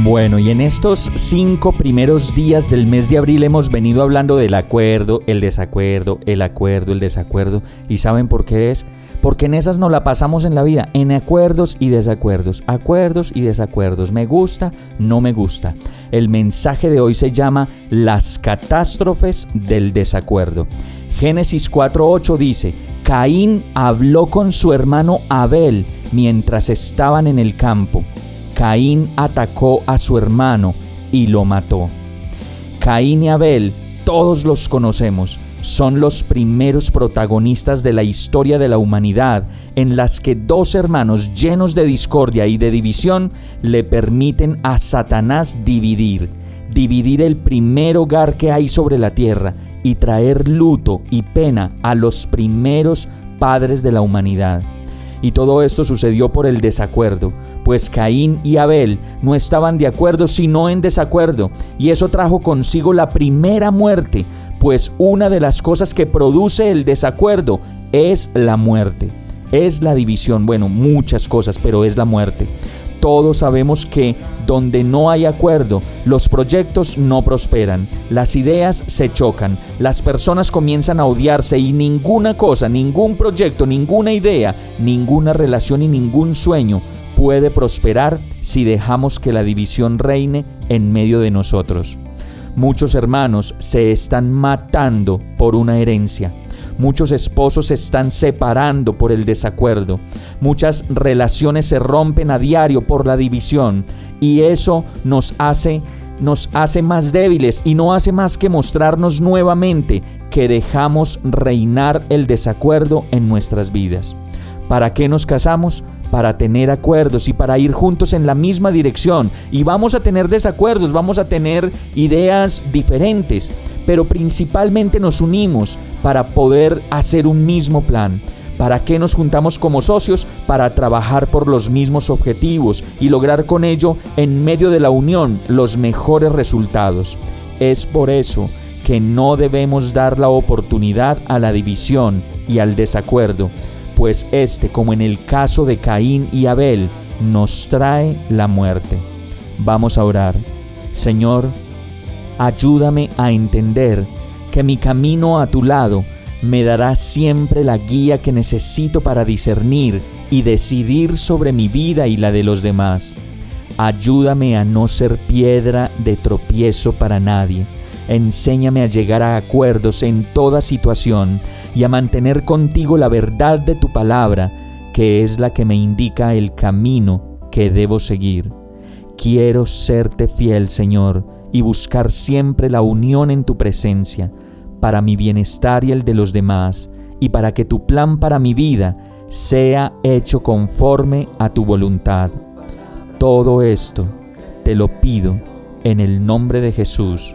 Bueno, y en estos cinco primeros días del mes de abril hemos venido hablando del acuerdo, el desacuerdo, el acuerdo, el desacuerdo. ¿Y saben por qué es? Porque en esas nos la pasamos en la vida, en acuerdos y desacuerdos, acuerdos y desacuerdos. Me gusta, no me gusta. El mensaje de hoy se llama Las catástrofes del desacuerdo. Génesis 4.8 dice, Caín habló con su hermano Abel mientras estaban en el campo. Caín atacó a su hermano y lo mató. Caín y Abel, todos los conocemos, son los primeros protagonistas de la historia de la humanidad en las que dos hermanos llenos de discordia y de división le permiten a Satanás dividir, dividir el primer hogar que hay sobre la tierra y traer luto y pena a los primeros padres de la humanidad. Y todo esto sucedió por el desacuerdo, pues Caín y Abel no estaban de acuerdo sino en desacuerdo, y eso trajo consigo la primera muerte, pues una de las cosas que produce el desacuerdo es la muerte, es la división, bueno, muchas cosas, pero es la muerte. Todos sabemos que donde no hay acuerdo, los proyectos no prosperan, las ideas se chocan, las personas comienzan a odiarse y ninguna cosa, ningún proyecto, ninguna idea, ninguna relación y ningún sueño puede prosperar si dejamos que la división reine en medio de nosotros. Muchos hermanos se están matando por una herencia. Muchos esposos se están separando por el desacuerdo. Muchas relaciones se rompen a diario por la división. Y eso nos hace nos hace más débiles y no hace más que mostrarnos nuevamente que dejamos reinar el desacuerdo en nuestras vidas. ¿Para qué nos casamos? Para tener acuerdos y para ir juntos en la misma dirección. Y vamos a tener desacuerdos, vamos a tener ideas diferentes, pero principalmente nos unimos para poder hacer un mismo plan. ¿Para qué nos juntamos como socios? Para trabajar por los mismos objetivos y lograr con ello, en medio de la unión, los mejores resultados. Es por eso que no debemos dar la oportunidad a la división y al desacuerdo pues este, como en el caso de Caín y Abel, nos trae la muerte. Vamos a orar. Señor, ayúdame a entender que mi camino a tu lado me dará siempre la guía que necesito para discernir y decidir sobre mi vida y la de los demás. Ayúdame a no ser piedra de tropiezo para nadie. Enséñame a llegar a acuerdos en toda situación y a mantener contigo la verdad de tu palabra, que es la que me indica el camino que debo seguir. Quiero serte fiel, Señor, y buscar siempre la unión en tu presencia, para mi bienestar y el de los demás, y para que tu plan para mi vida sea hecho conforme a tu voluntad. Todo esto te lo pido en el nombre de Jesús.